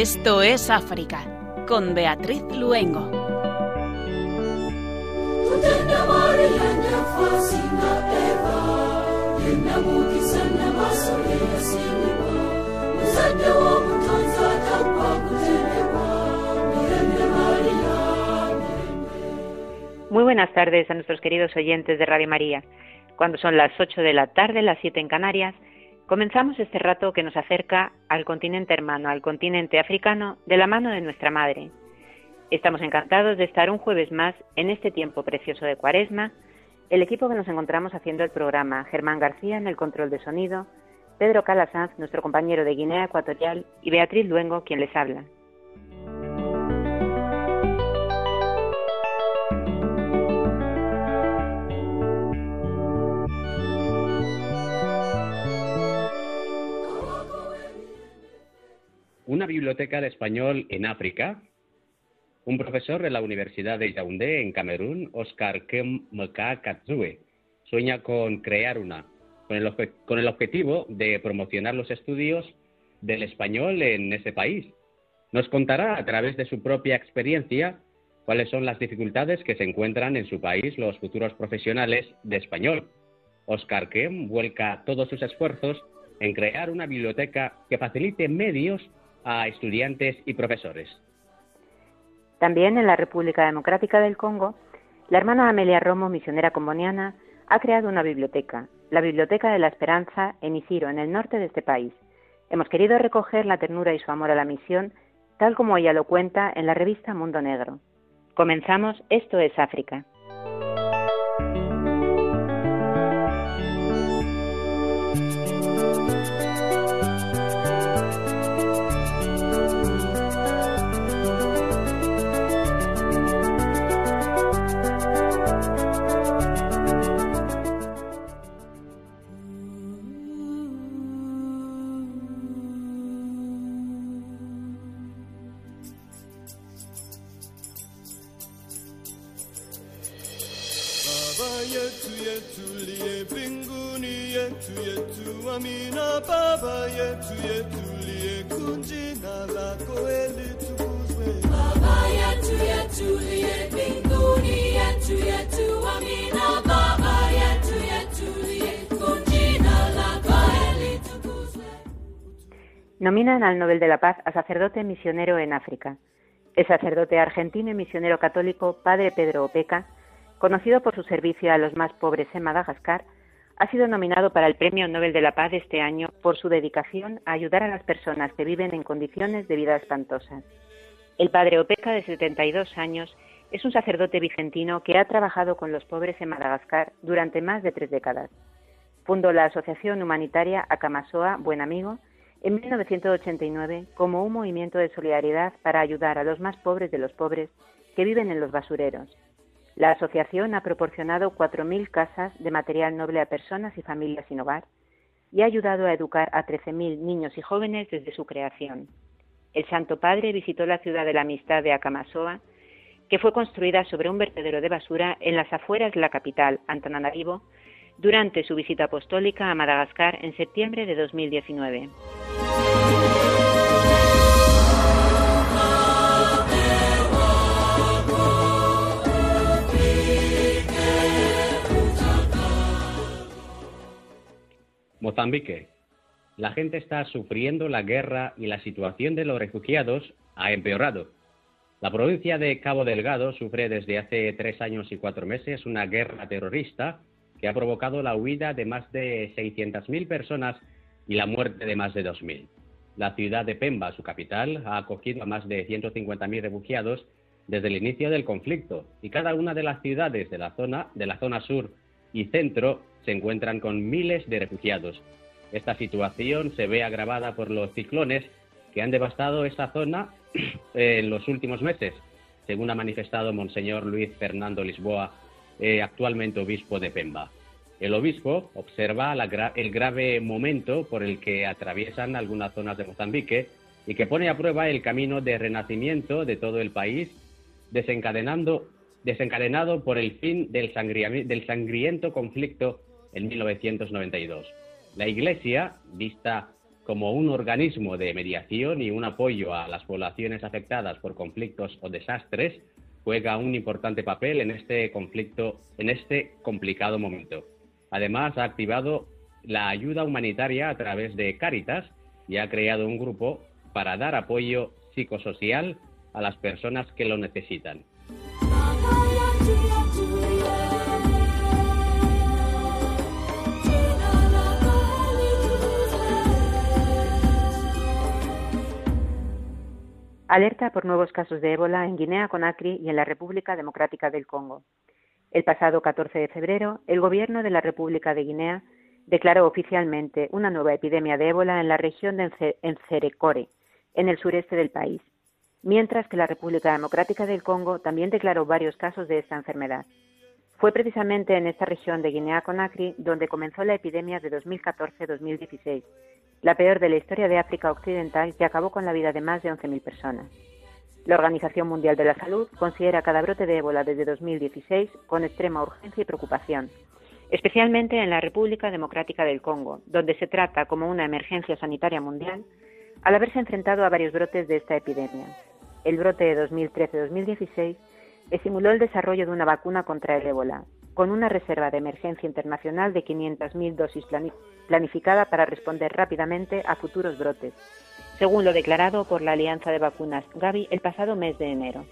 Esto es África, con Beatriz Luengo. Muy buenas tardes a nuestros queridos oyentes de Radio María. Cuando son las 8 de la tarde, las 7 en Canarias, comenzamos este rato que nos acerca al continente hermano, al continente africano, de la mano de nuestra Madre. Estamos encantados de estar un jueves más en este tiempo precioso de Cuaresma. El equipo que nos encontramos haciendo el programa, Germán García en el control de sonido, Pedro Calasanz, nuestro compañero de Guinea Ecuatorial, y Beatriz Luengo, quien les habla. Una biblioteca de español en África. Un profesor de la Universidad de Yaoundé, en Camerún, Oscar Kemka Katsue, sueña con crear una, con el, con el objetivo de promocionar los estudios del español en ese país. Nos contará a través de su propia experiencia cuáles son las dificultades que se encuentran en su país los futuros profesionales de español. Oscar Kem vuelca todos sus esfuerzos en crear una biblioteca que facilite medios a estudiantes y profesores. También en la República Democrática del Congo, la hermana Amelia Romo, misionera comboniana, ha creado una biblioteca, la Biblioteca de la Esperanza en Isiro, en el norte de este país. Hemos querido recoger la ternura y su amor a la misión, tal como ella lo cuenta en la revista Mundo Negro. Comenzamos, esto es África. Al Nobel de la Paz a sacerdote misionero en África. El sacerdote argentino y misionero católico Padre Pedro Opeca, conocido por su servicio a los más pobres en Madagascar, ha sido nominado para el Premio Nobel de la Paz este año por su dedicación a ayudar a las personas que viven en condiciones de vida espantosas. El padre Opeca, de 72 años, es un sacerdote vicentino que ha trabajado con los pobres en Madagascar durante más de tres décadas. Fundó la asociación humanitaria Akamasoa Buen Amigo en 1989 como un movimiento de solidaridad para ayudar a los más pobres de los pobres que viven en los basureros. La asociación ha proporcionado 4.000 casas de material noble a personas y familias sin hogar y ha ayudado a educar a 13.000 niños y jóvenes desde su creación. El Santo Padre visitó la ciudad de la amistad de Akamasoa, que fue construida sobre un vertedero de basura en las afueras de la capital, Antananarivo, durante su visita apostólica a Madagascar en septiembre de 2019. Mozambique. La gente está sufriendo la guerra y la situación de los refugiados ha empeorado. La provincia de Cabo Delgado sufre desde hace tres años y cuatro meses una guerra terrorista que ha provocado la huida de más de 600.000 personas y la muerte de más de 2.000. La ciudad de Pemba, su capital, ha acogido a más de 150.000 refugiados desde el inicio del conflicto y cada una de las ciudades de la zona, de la zona sur y centro se encuentran con miles de refugiados. Esta situación se ve agravada por los ciclones que han devastado esta zona en los últimos meses, según ha manifestado Monseñor Luis Fernando Lisboa, eh, actualmente obispo de Pemba. El obispo observa el grave momento por el que atraviesan algunas zonas de Mozambique y que pone a prueba el camino de renacimiento de todo el país, desencadenado por el fin del, del sangriento conflicto en 1992. La Iglesia, vista como un organismo de mediación y un apoyo a las poblaciones afectadas por conflictos o desastres, juega un importante papel en este conflicto, en este complicado momento. Además, ha activado la ayuda humanitaria a través de Cáritas y ha creado un grupo para dar apoyo psicosocial a las personas que lo necesitan. Alerta por nuevos casos de ébola en Guinea-Conakry y en la República Democrática del Congo. El pasado 14 de febrero, el gobierno de la República de Guinea declaró oficialmente una nueva epidemia de ébola en la región de Encerecore, en el sureste del país, mientras que la República Democrática del Congo también declaró varios casos de esta enfermedad. Fue precisamente en esta región de Guinea-Conakry donde comenzó la epidemia de 2014-2016, la peor de la historia de África Occidental que acabó con la vida de más de 11.000 personas. La Organización Mundial de la Salud considera cada brote de ébola desde 2016 con extrema urgencia y preocupación, especialmente en la República Democrática del Congo, donde se trata como una emergencia sanitaria mundial al haberse enfrentado a varios brotes de esta epidemia. El brote de 2013-2016 estimuló el desarrollo de una vacuna contra el ébola, con una reserva de emergencia internacional de 500.000 dosis planificada para responder rápidamente a futuros brotes, según lo declarado por la Alianza de Vacunas Gavi el pasado mes de enero.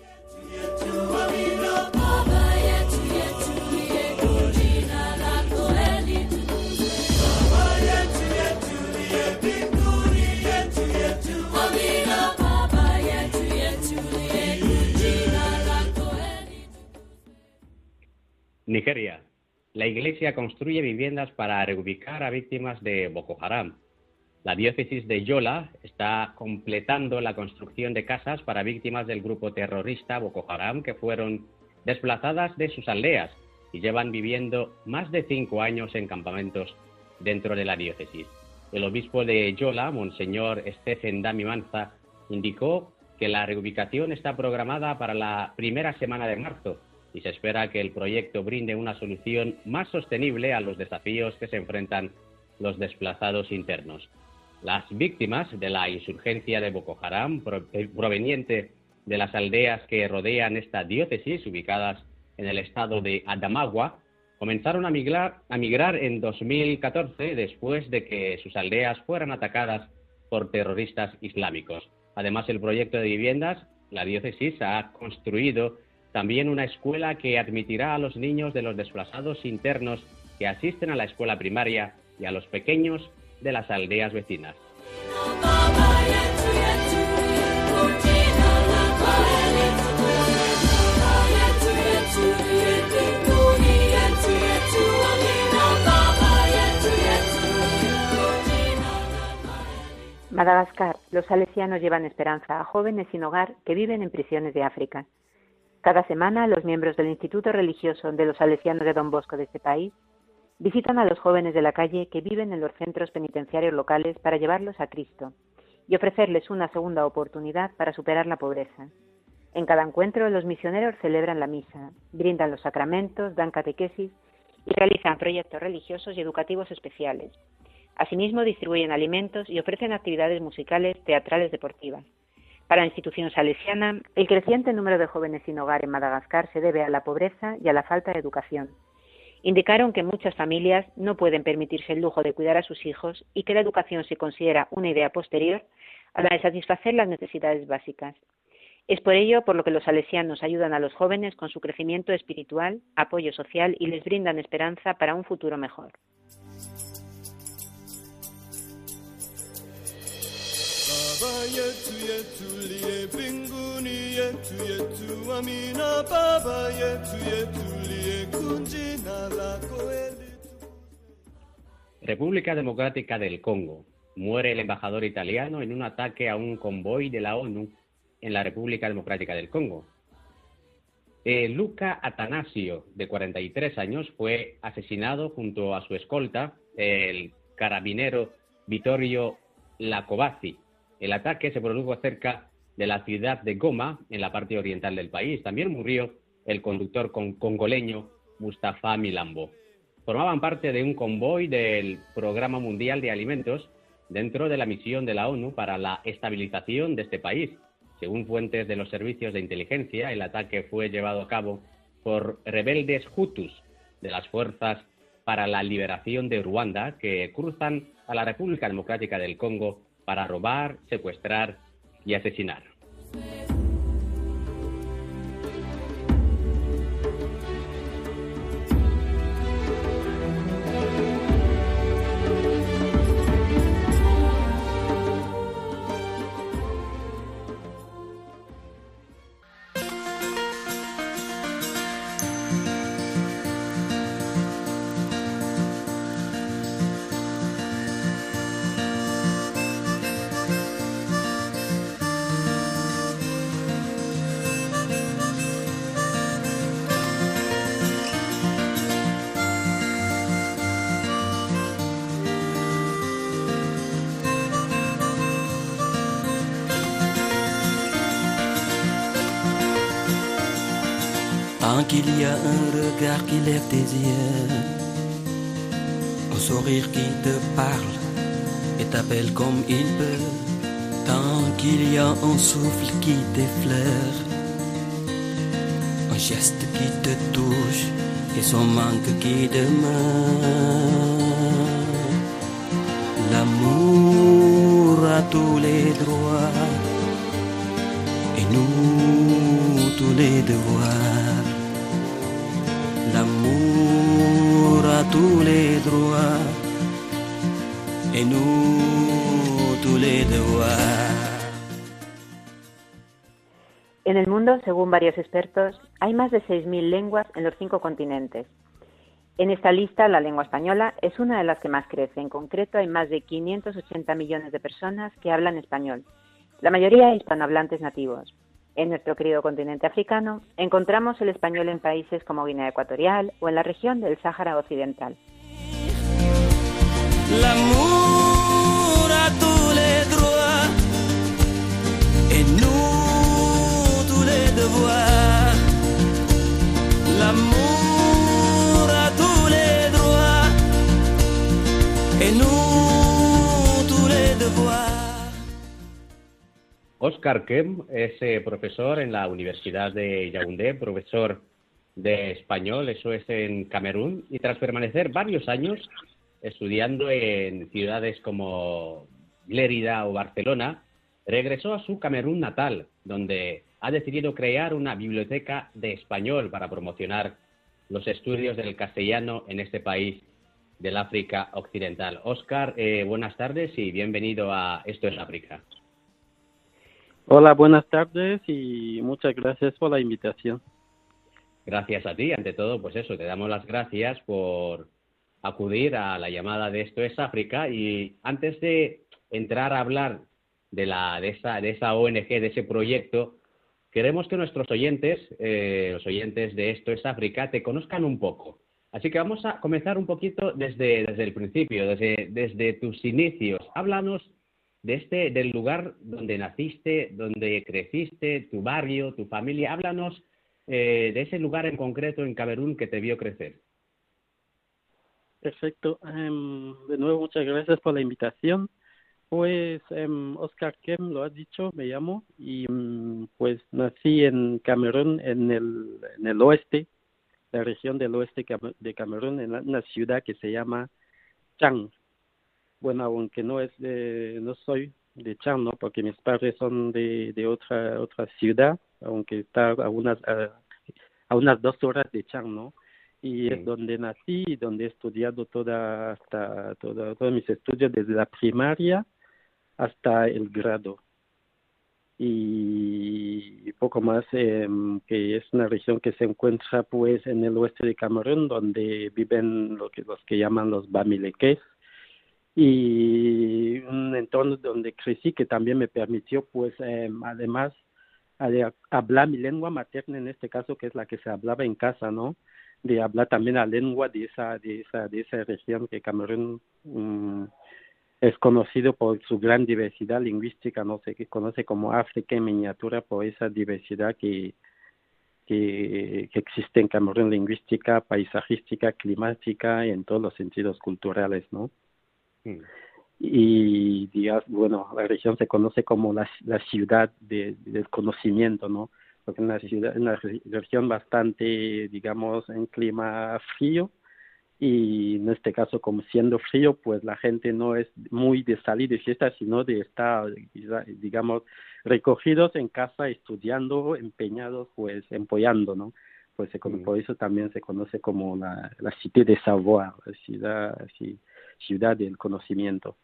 Nigeria. La Iglesia construye viviendas para reubicar a víctimas de Boko Haram. La diócesis de Yola está completando la construcción de casas para víctimas del grupo terrorista Boko Haram que fueron desplazadas de sus aldeas y llevan viviendo más de cinco años en campamentos dentro de la diócesis. El obispo de Yola, Monseñor Stephen Dami Manza, indicó que la reubicación está programada para la primera semana de marzo y se espera que el proyecto brinde una solución más sostenible a los desafíos que se enfrentan los desplazados internos. Las víctimas de la insurgencia de Boko Haram, eh, proveniente de las aldeas que rodean esta diócesis, ubicadas en el estado de Adamawa, comenzaron a migrar, a migrar en 2014 después de que sus aldeas fueran atacadas por terroristas islámicos. Además, el proyecto de viviendas, la diócesis ha construido también una escuela que admitirá a los niños de los desplazados internos que asisten a la escuela primaria y a los pequeños de las aldeas vecinas. Madagascar, los salesianos llevan esperanza a jóvenes sin hogar que viven en prisiones de África. Cada semana, los miembros del Instituto Religioso de los Salesianos de Don Bosco de este país visitan a los jóvenes de la calle que viven en los centros penitenciarios locales para llevarlos a Cristo y ofrecerles una segunda oportunidad para superar la pobreza. En cada encuentro, los misioneros celebran la misa, brindan los sacramentos, dan catequesis y realizan proyectos religiosos y educativos especiales. Asimismo, distribuyen alimentos y ofrecen actividades musicales, teatrales, deportivas. Para la institución salesiana, el creciente número de jóvenes sin hogar en Madagascar se debe a la pobreza y a la falta de educación. Indicaron que muchas familias no pueden permitirse el lujo de cuidar a sus hijos y que la educación se considera una idea posterior a la de satisfacer las necesidades básicas. Es por ello por lo que los salesianos ayudan a los jóvenes con su crecimiento espiritual, apoyo social y les brindan esperanza para un futuro mejor. República Democrática del Congo. Muere el embajador italiano en un ataque a un convoy de la ONU en la República Democrática del Congo. Eh, Luca Atanasio, de 43 años, fue asesinado junto a su escolta, el carabinero Vittorio Lacovazzi, el ataque se produjo cerca de la ciudad de Goma, en la parte oriental del país. También murió el conductor congoleño Mustafa Milambo. Formaban parte de un convoy del Programa Mundial de Alimentos dentro de la misión de la ONU para la estabilización de este país. Según fuentes de los servicios de inteligencia, el ataque fue llevado a cabo por rebeldes hutus de las fuerzas para la liberación de Ruanda que cruzan a la República Democrática del Congo para robar, secuestrar y asesinar. Qui lève tes yeux, un sourire qui te parle et t'appelle comme il peut. Tant qu'il y a un souffle qui t'effleure, un geste qui te touche et son manque qui demeure. L'amour a tous les droits et nous tous les devoirs. En el mundo, según varios expertos, hay más de 6.000 lenguas en los cinco continentes. En esta lista, la lengua española es una de las que más crece. En concreto, hay más de 580 millones de personas que hablan español, la mayoría hispanohablantes nativos. En nuestro querido continente africano encontramos el español en países como Guinea Ecuatorial o en la región del Sáhara Occidental. Oscar Kem es eh, profesor en la Universidad de Yaoundé, profesor de español, eso es en Camerún, y tras permanecer varios años estudiando en ciudades como Lérida o Barcelona, regresó a su Camerún natal, donde ha decidido crear una biblioteca de español para promocionar los estudios del castellano en este país del África Occidental. Oscar, eh, buenas tardes y bienvenido a Esto es África. Hola, buenas tardes y muchas gracias por la invitación. Gracias a ti, ante todo, pues eso, te damos las gracias por acudir a la llamada de Esto es África y antes de entrar a hablar de, la, de, esa, de esa ONG, de ese proyecto, queremos que nuestros oyentes, eh, los oyentes de Esto es África, te conozcan un poco. Así que vamos a comenzar un poquito desde, el principio, desde tus inicios. Háblanos de este, del lugar donde naciste, donde creciste, tu barrio, tu familia. Háblanos eh, de ese lugar en concreto en Camerún que te vio crecer. Perfecto. Em, de nuevo, muchas gracias por la invitación. Pues em, Oscar Kem lo has dicho, me llamo, y mm, pues nací en Camerún, en el, en el oeste, la región del oeste de Camerún, en una ciudad que se llama Chang. Bueno, aunque no es de, no soy de Chang, ¿no? Porque mis padres son de, de otra otra ciudad, aunque está a unas a, a unas dos horas de Chang, ¿no? y es donde nací y donde he estudiado toda hasta toda, todos mis estudios desde la primaria hasta el grado y poco más em, que es una región que se encuentra pues en el oeste de Camerún donde viven lo que los que llaman los bamileques y un entorno donde crecí que también me permitió pues em, además de hablar mi lengua materna en este caso que es la que se hablaba en casa no de hablar también la lengua de esa de esa de esa región que Camerún mm, es conocido por su gran diversidad lingüística no sé que conoce como África en miniatura por esa diversidad que que, que existe en Camerún lingüística paisajística climática y en todos los sentidos culturales no Mm. y digamos, bueno, la región se conoce como la, la ciudad de, del conocimiento, ¿no? Porque es una ciudad, una región bastante, digamos, en clima frío y en este caso como siendo frío pues la gente no es muy de salir de fiesta sino de estar digamos recogidos en casa estudiando empeñados pues empollando no pues se, por eso también se conoce como la, la cité de savoir ciudad ciudad del conocimiento.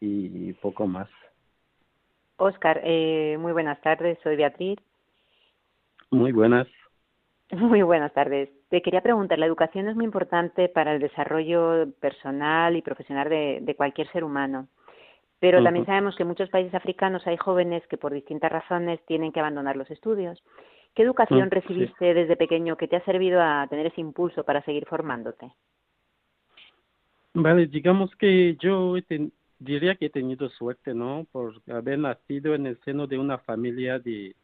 Y poco más. Oscar eh, muy buenas tardes soy Beatriz. Muy buenas. Muy buenas tardes. Te quería preguntar, la educación es muy importante para el desarrollo personal y profesional de, cualquier ser humano, pero también sabemos que en muchos países africanos hay jóvenes que por distintas razones tienen que abandonar los estudios. ¿Qué educación mm, recibiste desde pequeño que te ha servido a tener ese impulso para seguir formándote? Vale, digamos que yo diría que he tenido suerte, ¿no? Por haber nacido en el seno de una familia de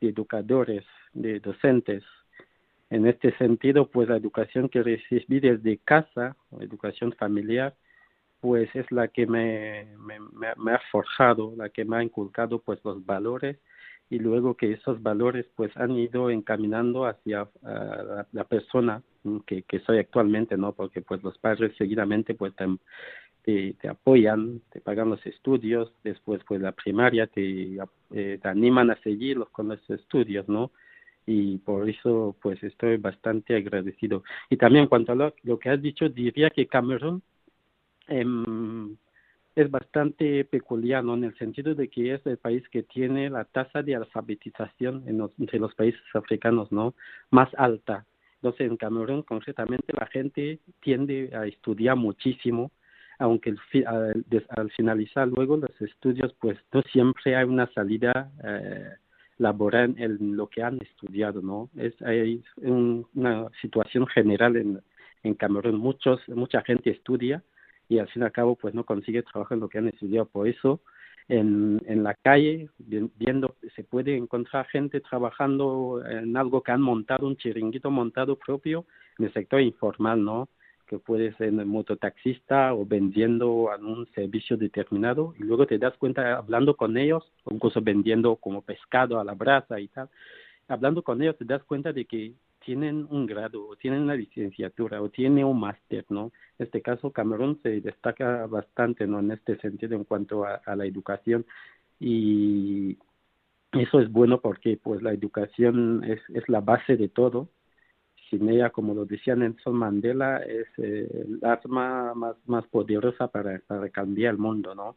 educadores, de docentes en este sentido, pues la educación que recibí desde casa, educación familiar, pues es la que me, me, me, ha forjado, la que me ha inculcado pues los valores y luego que esos valores pues han ido encaminando hacia la, persona que, que soy actualmente, ¿no? Porque pues los padres seguidamente pues te, te, apoyan, te pagan los estudios, después pues la primaria te, eh, te animan a seguir con los estudios, ¿no? y por eso pues estoy bastante agradecido. Y también cuanto a lo, que has dicho, diría que Camerún em, es bastante peculiar, ¿no? En el sentido de que es el país que tiene la tasa de alfabetización en entre los países africanos, ¿no? Más alta. Entonces, en Camerún, concretamente, la gente tiende a estudiar muchísimo, aunque al, al, finalizar luego los estudios, pues no siempre hay una salida eh, laborar en lo que han estudiado, ¿no? Es hay una situación general en, en Camerún. Muchos, mucha gente estudia y al fin y al cabo pues no consigue trabajo en lo que han estudiado. Por eso en, en la calle, viendo, se puede encontrar gente trabajando en algo que han montado, un chiringuito montado propio en el sector informal, ¿no? que puede ser mototaxista o vendiendo a un servicio determinado y luego te das cuenta hablando con ellos, incluso vendiendo como pescado a la brasa y tal, hablando con ellos te das cuenta de que tienen un grado, o tienen una licenciatura, o tienen un máster, ¿no? En este caso, Camerún se destaca bastante, ¿no? En este sentido, en cuanto a, la educación. Y eso es bueno porque, pues, la educación es, es la base de todo sin ella, como lo decía Nelson Mandela, es eh, el arma más, más poderosa para, para cambiar el mundo, ¿no?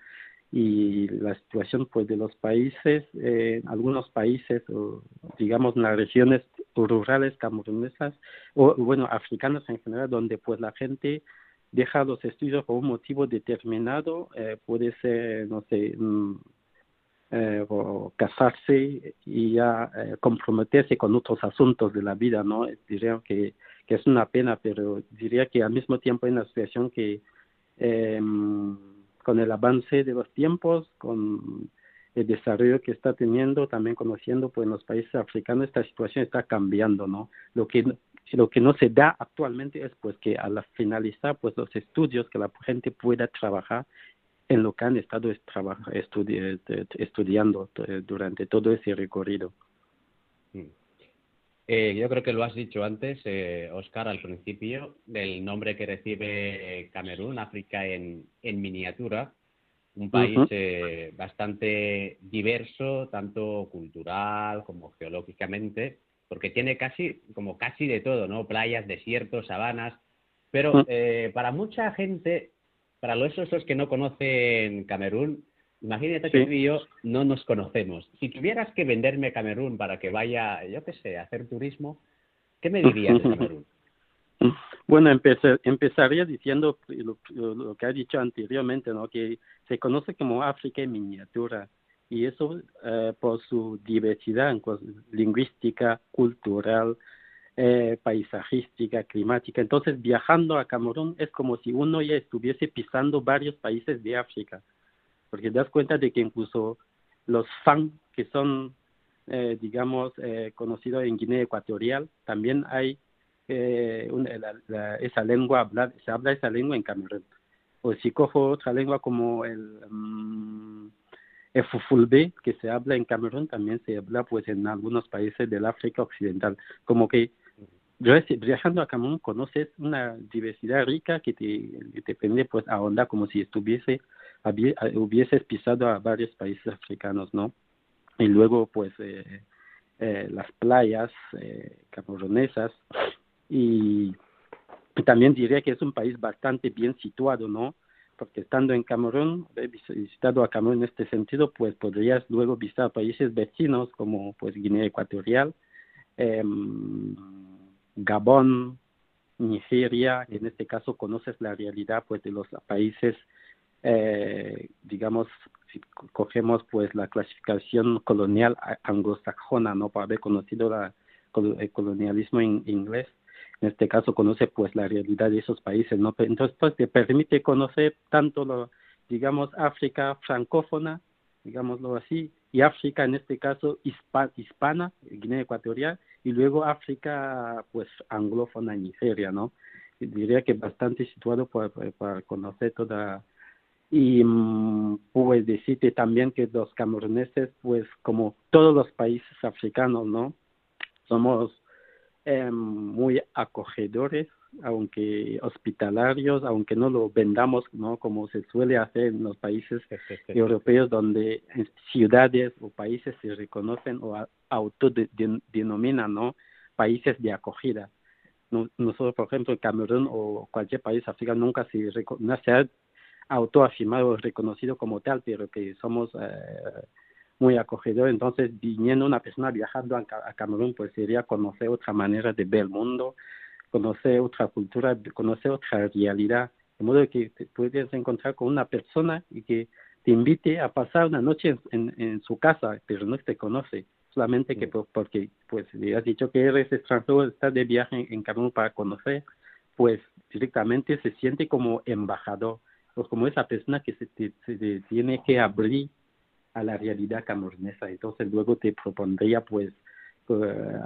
Y la situación, pues, de los países, eh, algunos países, o, digamos, las regiones rurales camerunesas, o, bueno, africanas en general, donde, pues, la gente deja los estudios por un motivo determinado, eh, puede ser, no sé, mm, eh, o casarse y ya eh, comprometerse con otros asuntos de la vida, ¿no? Diría que, que es una pena, pero diría que al mismo tiempo hay una situación que eh, con el avance de los tiempos, con el desarrollo que está teniendo, también conociendo pues en los países africanos esta situación está cambiando, ¿no? Lo que lo que no se da actualmente es pues que al finalizar pues los estudios que la gente pueda trabajar en lo que han estado estudi estudiando durante todo ese recorrido. Eh, yo creo que lo has dicho antes, eh, Oscar, al principio, del nombre que recibe eh, Camerún, África en, en miniatura, un país eh, bastante diverso, tanto cultural como geológicamente, porque tiene casi, como casi de todo, ¿no? Playas, desiertos, sabanas, pero para mucha gente para los esos que no conocen Camerún, imagínate que tú y yo no nos conocemos. Si tuvieras que venderme Camerún para que vaya, yo qué sé, a hacer turismo, ¿qué me dirías de Camerún? Bueno, empezaría diciendo lo, que ha dicho anteriormente, ¿no? que se conoce como África en miniatura y eso eh, por su diversidad lingüística, cultural, eh, paisajística, climática. Entonces, viajando a Camerún es como si uno ya estuviese pisando varios países de África, porque das cuenta de que incluso los Fang, que son, eh, digamos, eh, conocidos en Guinea Ecuatorial, también hay eh, esa lengua, se habla esa lengua en Camerún. o si cojo otra lengua como el, um, el fufulbe, que se habla en Camerún, también se habla pues en algunos países del África Occidental. Como que viajando a Camerún conoces una diversidad rica que te, te permite pues ahondar como si estuviese, hubieses pisado a varios países africanos, ¿no? Y luego pues eh, eh, las playas eh, y también diría que es un país bastante bien situado, ¿no? Porque estando en Camerún, he visitado a Camerún en este sentido, pues podrías luego visitar países vecinos como pues Guinea Ecuatorial, eh, Gabón, Nigeria, en este caso conoces la realidad pues de los países, eh, digamos, si cogemos pues la clasificación colonial anglosajona, ¿no? Para haber conocido la, el colonialismo en inglés, en este caso conoce pues la realidad de esos países, ¿no? Entonces pues te permite conocer tanto lo, digamos, África francófona, digámoslo así, y África en este caso hispana, Guinea Ecuatorial, y luego África pues anglófona, Nigeria, ¿no? Diría que bastante situado para conocer toda y mm, pues decirte también que los cameruneses pues como todos los países africanos no somos eh, muy acogedores, aunque hospitalarios, aunque no lo vendamos, ¿no? Como se suele hacer en los países europeos, donde ciudades o países se reconocen o autodenominan, ¿no? Países de acogida. Nosotros, por ejemplo, Camerún o cualquier país africano nunca se, no se ha autoafirmado reconocido como tal, pero que somos eh, muy acogedor. Entonces, viniendo una persona viajando a, Camerún, pues sería conocer otra manera de ver el mundo, conocer otra cultura, conocer otra realidad. De modo que te puedes encontrar con una persona y que te invite a pasar una noche en, en, su casa, pero no te conoce, solamente que porque pues le has dicho que eres extranjero, estás de viaje en, Camerún para conocer, pues directamente se siente como embajador, pues como esa persona que se, se tiene que abrir a la realidad camornesa. Entonces luego te propondría pues, eh,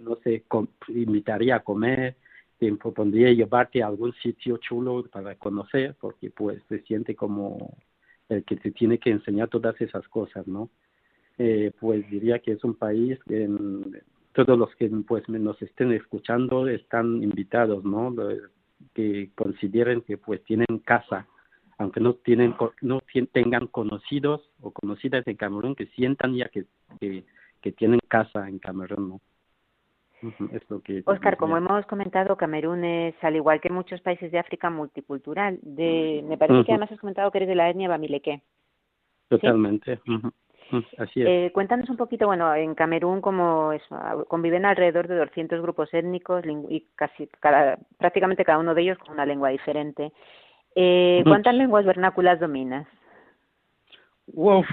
no sé, invitaría a comer, te propondría llevarte a algún sitio chulo para conocer, porque pues se siente como el que te tiene que enseñar todas esas cosas, ¿no? Eh, pues diría que es un país que todos los que pues nos estén escuchando están invitados, ¿no? Que consideren que pues tienen casa aunque no tienen no tengan conocidos o conocidas en Camerún que sientan ya que, que, tienen casa en Camerún ¿no? Es lo que Oscar, como hemos comentado, Camerún es, al igual que muchos países de África, multicultural. De, me parece que además has comentado que eres de la etnia bamileque. Totalmente. Así es. Eh, cuéntanos un poquito, bueno, en Camerún como conviven alrededor de 200 grupos étnicos y casi cada, prácticamente cada uno de ellos con una lengua diferente. Eh, ¿Cuántas lenguas vernáculas dominas? Uf,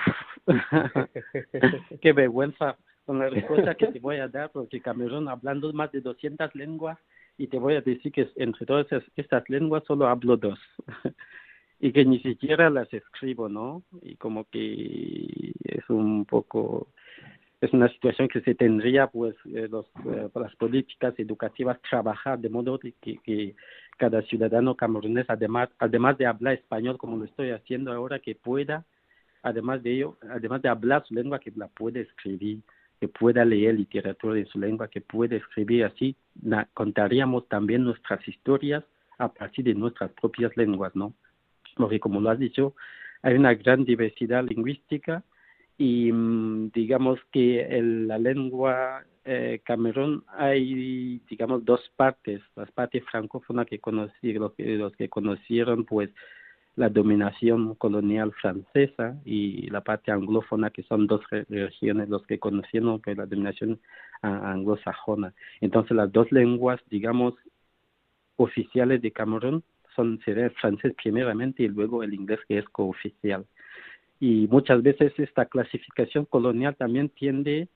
qué vergüenza con la respuesta que te voy a dar, porque Camerún hablando más de 200 lenguas y te voy a decir que entre todas estas lenguas solo hablo dos y que ni siquiera las escribo, ¿no? Y como que es un poco es una situación que se tendría pues eh, los, eh, las políticas educativas trabajar de modo que, cada ciudadano camerunés, además, además de hablar español como lo estoy haciendo ahora, que pueda, además de ello, además de hablar su lengua, que la pueda escribir, que pueda leer literatura en su lengua, que pueda escribir así, contaríamos también nuestras historias a partir de nuestras propias lenguas, ¿no? Porque como lo has dicho, hay una gran diversidad lingüística y mm, digamos que el, la lengua eh, Camerún hay, digamos, dos partes. Las partes francófonas que conocí, los que, conocieron, pues, la dominación colonial francesa y la parte anglófona, que son dos regiones los que conocieron pues, la dominación anglosajona. Entonces, las dos lenguas, digamos, oficiales de Camerún son sería el francés primeramente y luego el inglés que es cooficial. Y muchas veces esta clasificación colonial también tiende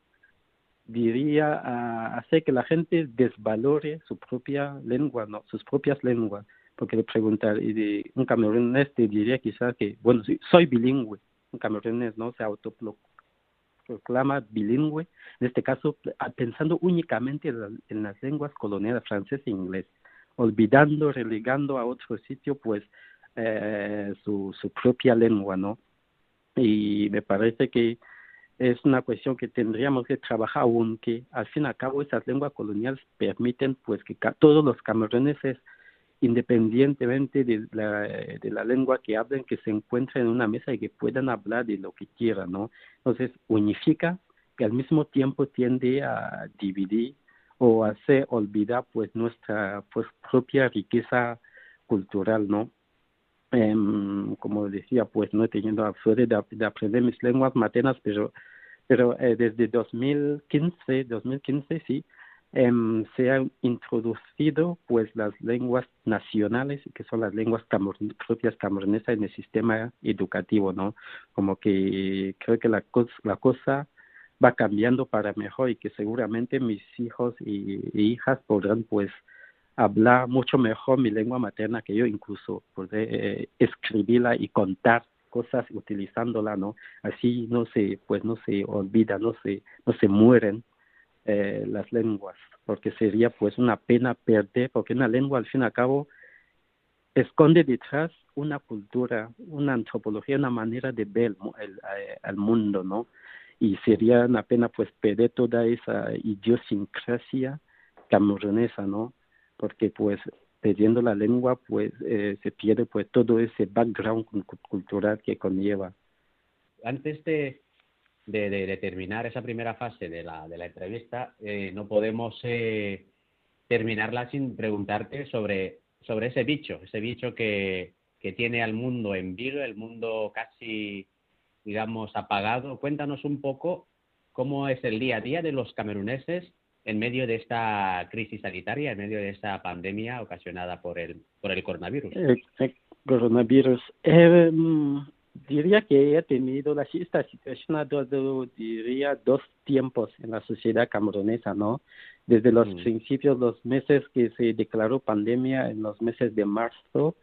diría a hacer que la gente desvalore su propia lengua, no, sus propias lenguas, porque le preguntar y un camerunés te diría quizás que, bueno, soy bilingüe, un camerunés no se autoproclama bilingüe, en este caso pensando únicamente en las lenguas coloniales francés e inglés, olvidando, relegando a otro sitio, pues eh, su, su propia lengua, ¿no? Y me parece que es una cuestión que tendríamos que trabajar, aunque al fin y al cabo esas lenguas coloniales permiten pues que todos los cameruneses independientemente de la, de la lengua que hablen, que se encuentren en una mesa y que puedan hablar de lo que quieran, ¿no? Entonces, unifica que al mismo tiempo tiende a dividir o hacer olvidar pues nuestra pues propia riqueza cultural, ¿no? Em, como decía, pues no he tenido la suerte de, aprender mis lenguas maternas, pero pero eh, desde 2015, 2015 sí, eh, se han introducido pues las lenguas nacionales que son las lenguas propias camerunesas en el sistema educativo no como que creo que la cosa, la cosa va cambiando para mejor y que seguramente mis hijos y, hijas podrán pues hablar mucho mejor mi lengua materna que yo incluso poder eh, escribirla y contar cosas utilizándola no así no se pues no se olvida no se no se mueren eh, las lenguas, porque sería pues una pena perder, porque una lengua al fin y al cabo esconde detrás una cultura, una antropología, una manera de ver el, el, mundo, ¿no? Y sería una pena pues perder toda esa idiosincrasia camerunesa, ¿no? Porque pues perdiendo la lengua pues eh, se pierde pues todo ese background cultural que conlleva. Antes de de, de, terminar esa primera fase de la, de la entrevista, eh, no podemos eh, terminarla sin preguntarte sobre, sobre ese bicho, ese bicho que, que tiene al mundo en vilo, el mundo casi, digamos, apagado. Cuéntanos un poco cómo es el día a día de los cameruneses en medio de esta crisis sanitaria, en medio de esta pandemia ocasionada por el, por el coronavirus. Eh, coronavirus. Eh, diría que he tenido la, esta situación ha dado, diría, dos tiempos en la sociedad camerunesa, ¿no? Desde los mm. principios, los meses que se declaró pandemia, en los meses de marzo,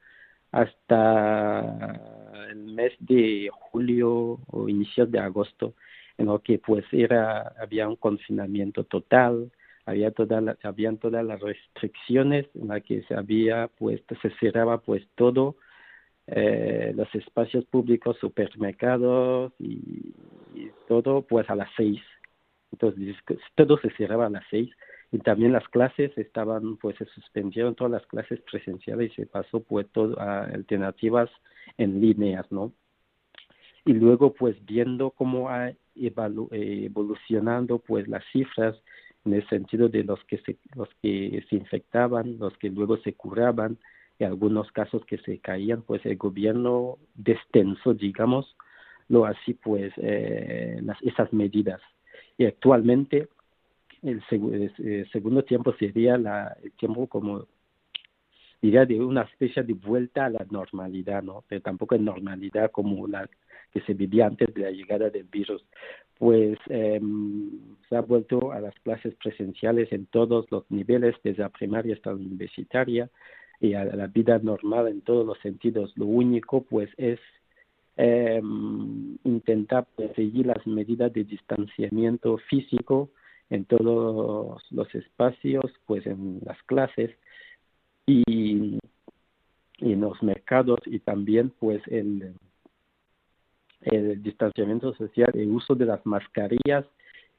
hasta el mes de julio o inicios de agosto, en lo que pues era, había un confinamiento total, había todas las, habían todas las restricciones en las que se había pues se cerraba pues todo eh, los espacios públicos, supermercados y, todo, pues a las seis. Entonces, todo se cerraba a las seis y también las clases estaban, pues se suspendieron todas las clases presenciales y se pasó pues todo a alternativas en líneas, ¿no? Y luego pues viendo cómo ha eh, evolucionando pues las cifras en el sentido de los que se, los que se infectaban, los que luego se curaban, en algunos casos que se caían, pues el gobierno destensó, digamos, lo así, pues, eh, las, esas medidas. Y actualmente el, segundo tiempo sería la, el tiempo como diría de una especie de vuelta a la normalidad, ¿no? Pero tampoco es normalidad como la que se vivía antes de la llegada del virus. Pues eh, se ha vuelto a las clases presenciales en todos los niveles, desde la primaria hasta la universitaria, y a la vida normal en todos los sentidos. Lo único pues es eh, intentar seguir las medidas de distanciamiento físico en todos los espacios, pues en las clases y, en los mercados y también pues el, el distanciamiento social, el uso de las mascarillas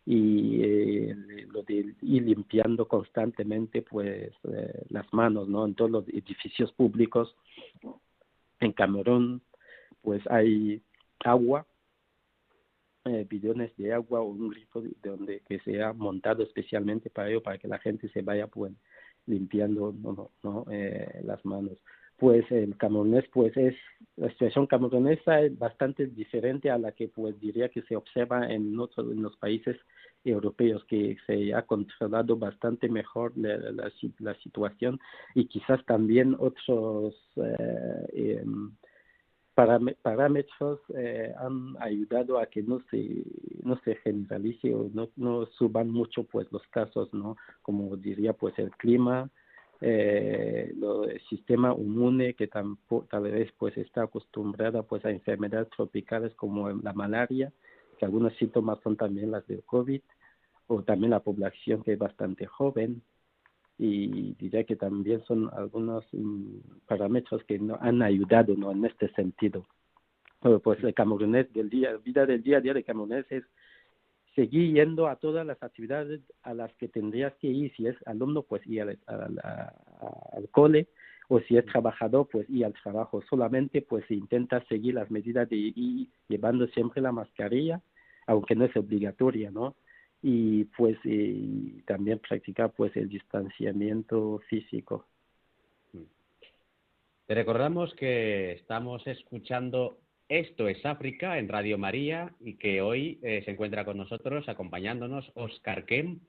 y eh, lo de ir limpiando constantemente pues eh, las manos no en todos los edificios públicos en Camerún pues hay agua eh, bidones de agua o un grifo de donde que se ha montado especialmente para ello para que la gente se vaya pues limpiando no, no, eh, las manos pues el camerunés pues es la situación camerunesa es bastante diferente a la que pues diría que se observa en otros en los países europeos que se ha controlado bastante mejor la, la, la situación. Y quizás también otros eh, em, parámetros eh, han ayudado a que no se no se generalice o no, no suban mucho pues los casos no como diría pues el clima eh, lo, el sistema inmune que tampoco, tal vez pues está acostumbrada pues a enfermedades tropicales como la malaria, que algunos síntomas son también las del COVID, o también la población que es bastante joven, y diría que también son algunos mm, parámetros que no han ayudado ¿no? en este sentido. Pues el camerunés, del día, vida del día a día de camerunés es seguir yendo a todas las actividades a las que tendrías que ir si es alumno, pues ir al, al, cole, o si es trabajador, pues ir al trabajo. Solamente pues intenta seguir las medidas de ir llevando siempre la mascarilla, aunque no es obligatoria, ¿no? y pues y también practicar pues el distanciamiento físico. Te recordamos que estamos escuchando Esto es África en Radio María y que hoy eh, se encuentra con nosotros acompañándonos Oscar Kem.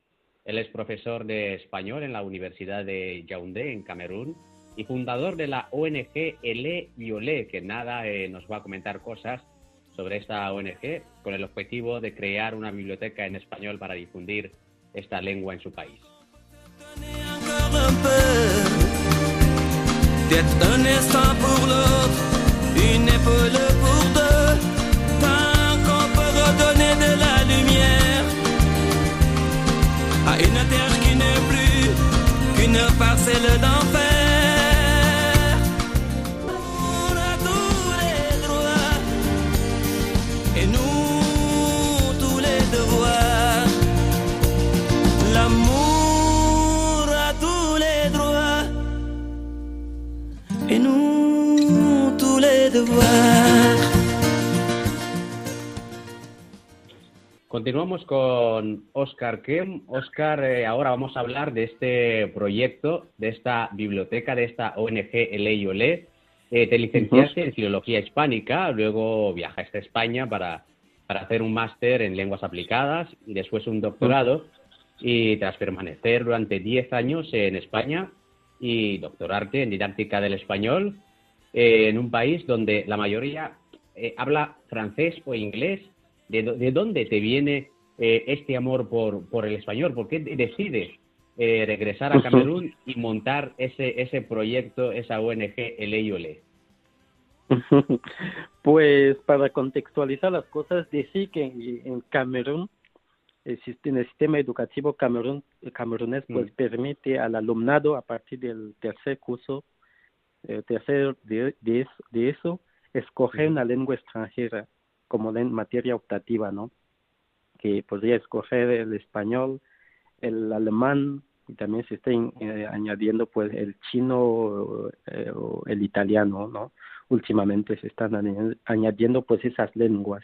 Él es profesor de español en la Universidad de Yaoundé en Camerún y fundador de la ONG Ele Yolé, que nada eh, nos va a comentar cosas sobre esta ONG con el objetivo de crear una biblioteca en español para difundir esta lengua en su país. une Continuamos con Oscar Kem. Oscar, eh, ahora vamos a hablar de este proyecto, de esta biblioteca, de esta ONG Ele Eh, te licenciaste en Filología Hispánica, luego viajaste a España para, para hacer un máster en Lenguas Aplicadas y después un doctorado. Y tras permanecer durante 10 años en España y doctorarte en Didáctica del Español, eh, en un país donde la mayoría eh, habla francés o inglés. ¿De, dónde te viene eh, este amor por, por el español? ¿Por qué decides regresar a Camerún y montar ese, ese proyecto, esa ONG El Pues para contextualizar las cosas, decir que en, Camerún, el, sistema educativo camerún, camerunés pues mm. permite al alumnado a partir del tercer curso eh, tercero de, de, eso, escoger una lengua extranjera como materia optativa, ¿no? Que podría escoger el español, el alemán, y también se está eh, añadiendo pues el chino eh, o el italiano, ¿no? Últimamente se están añadiendo pues esas lenguas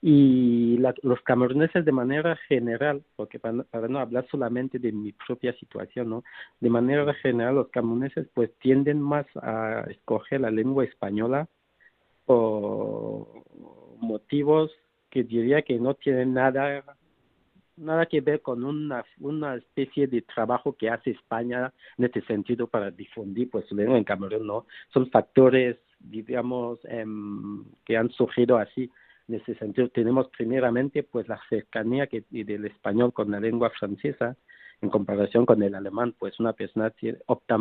y los cameruneses de manera general, porque para, no hablar solamente de mi propia situación, ¿no? De manera general los cameruneses pues tienden más a escoger la lengua española por motivos que diría que no tienen nada nada que ver con una, una especie de trabajo que hace España en este sentido para difundir pues su lengua en Camerún, ¿no? Son factores, digamos, em, que han surgido así en ese sentido, tenemos primeramente pues la cercanía que, del español con la lengua francesa en comparación con el alemán, pues una persona opta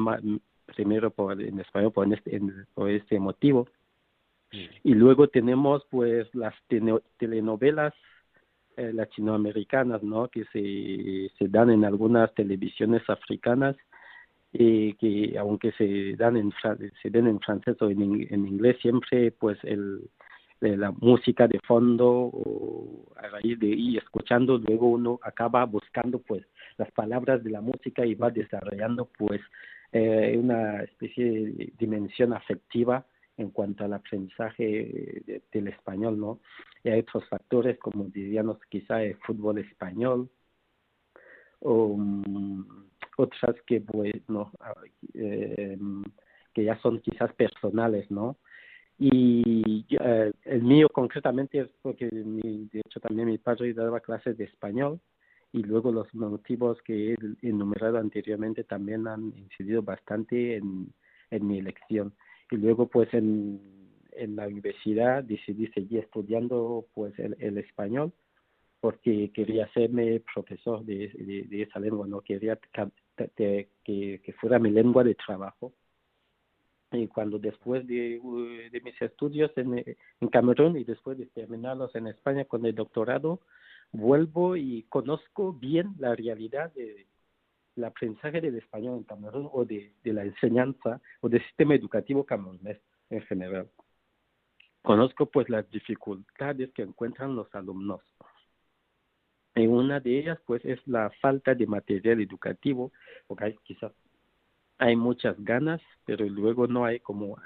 primero por en español por este, por este motivo. Y luego tenemos pues las telenovelas eh, latinoamericanas, ¿no? Que se, se dan en algunas televisiones africanas y que aunque se dan en se den en francés o en, en inglés siempre pues el de la música de fondo o a raíz de ir escuchando luego uno acaba buscando pues las palabras de la música y va desarrollando pues eh, una especie de dimensión afectiva en cuanto al aprendizaje del español no y hay otros factores como diríamos quizá el fútbol español o um, otras que pues no eh, que ya son quizás personales no y eh, el mío concretamente es porque mi, de hecho también mi padre daba clases de español y luego los motivos que he enumerado anteriormente también han incidido bastante en, en mi elección y luego pues en, en la universidad decidí seguir estudiando pues el, español porque quería hacerme profesor de, de, esa lengua no quería que, que fuera mi lengua de trabajo. Y cuando después de, de mis estudios en, en Camerún y después de terminarlos en España con el doctorado, vuelvo y conozco bien la realidad de, el aprendizaje del español en Camerún o de, la enseñanza o del sistema educativo camerunés en general. Conozco pues las dificultades que encuentran los alumnos. Y una de ellas pues es la falta de material educativo, porque quizás hay muchas ganas, pero luego no hay como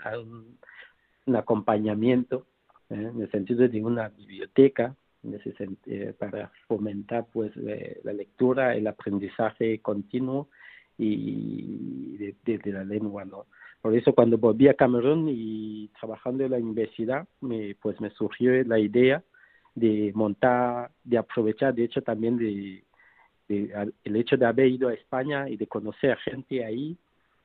un, acompañamiento ¿eh? en el sentido de una biblioteca en ese eh, para fomentar pues eh, la lectura, el aprendizaje continuo y de, la lengua, ¿no? Por eso cuando volví a Camerún y trabajando en la universidad, me, pues me surgió la idea de montar, de aprovechar, de hecho también de, el hecho de haber ido a España y de conocer gente ahí,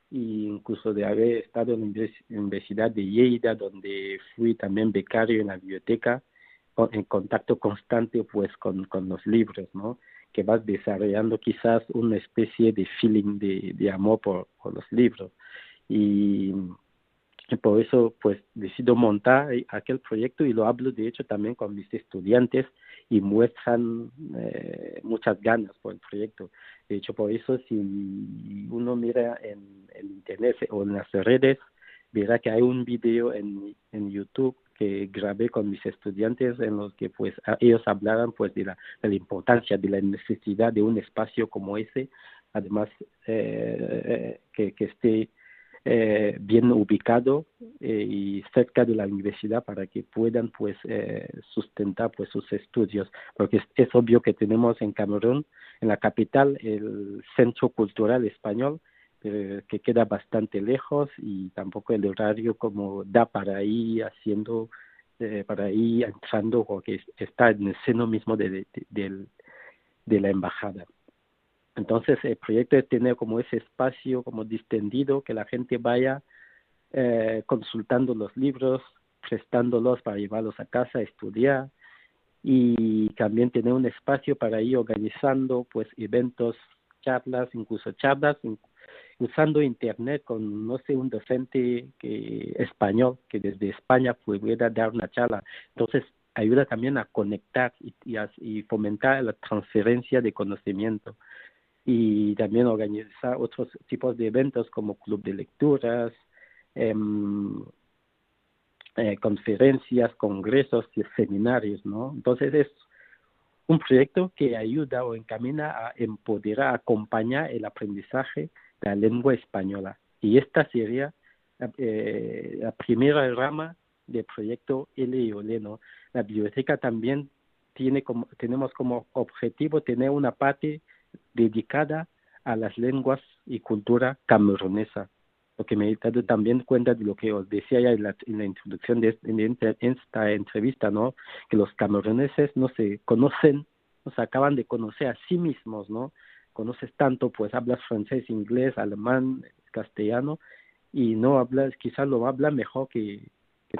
y incluso de haber estado en la Universidad de Lleida, donde fui también becario en la biblioteca, en contacto constante pues con, con los libros, ¿no? Que vas desarrollando quizás una especie de feeling de, de amor por, por los libros. Y por eso pues decido montar aquel proyecto y lo hablo de hecho también con mis estudiantes y muestran eh, muchas ganas por el proyecto. De hecho por eso si uno mira en el internet o en las redes verá que hay un video en, en YouTube que grabé con mis estudiantes en los que pues ellos hablaban pues de la, importancia de la necesidad de un espacio como ese además eh, eh que, que esté eh, bien ubicado eh, y cerca de la universidad para que puedan pues eh, sustentar pues sus estudios. Porque es, obvio que tenemos en Camerún en la capital el centro cultural español que queda bastante lejos y tampoco el horario como da para ir haciendo para ir entrando porque está en el seno mismo de, de la embajada. Entonces, el proyecto es tener como ese espacio como distendido, que la gente vaya eh, consultando los libros, prestándolos para llevarlos a casa estudiar y también tener un espacio para ir organizando pues eventos, charlas, incluso charlas usando internet con no sé un docente que español que desde España pudiera dar una charla. Entonces ayuda también a conectar y, fomentar la transferencia de conocimiento y también organizar otros tipos de eventos como club de lecturas, em, eh, conferencias, congresos y seminarios, ¿no? Entonces es un proyecto que ayuda o encamina a empoderar, acompañar el aprendizaje la lengua española. Y esta sería eh, la primera rama del proyecto L. La biblioteca también tiene como, tenemos como objetivo tener una parte dedicada a las lenguas y cultura camerunesa, porque me he dado también cuenta de lo que os decía ya en la, introducción de, esta entrevista, ¿no? Que los cameruneses no se conocen, no se acaban de conocer a sí mismos, ¿no? Conoces tanto, pues hablas francés, inglés, alemán, castellano, y no hablas, quizás lo hablas mejor que,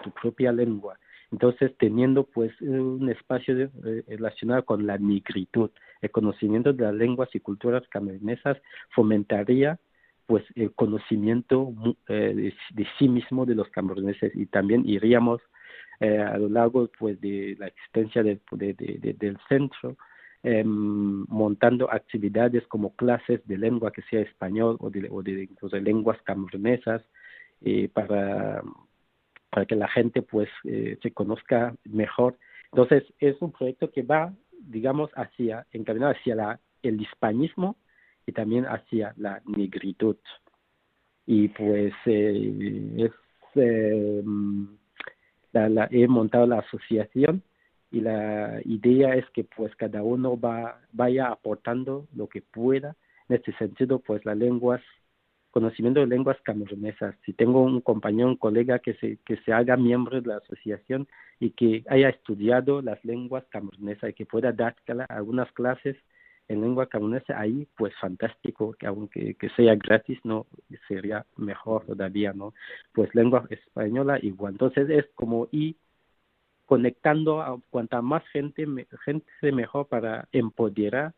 tu propia lengua. Entonces, teniendo pues un espacio eh, relacionado con la migritud, el conocimiento de las lenguas y culturas camerunesas fomentaría pues el conocimiento eh, de, sí mismo de los cameruneses y también iríamos eh, a lo largo pues de la existencia de, del centro em, montando actividades como clases de lengua que sea español o de, lenguas camerunesas para para que la gente pues eh, se conozca mejor. Entonces es un proyecto que va, digamos, hacia, encaminado hacia la, el hispanismo y también hacia la negritud. Y pues eh, es, eh, la, la, he montado la asociación y la idea es que pues cada uno va vaya aportando lo que pueda en este sentido pues las lenguas conocimiento de lenguas camerunesas. Si tengo un compañero, un colega que se, que se haga miembro de la asociación y que haya estudiado las lenguas camerunesas y que pueda dar algunas clases en lengua camerunesa, ahí pues fantástico, que aunque que sea gratis, no sería mejor todavía, ¿no? Pues lengua española igual. Entonces es como ir conectando a cuanta más gente, gente mejor para empoderar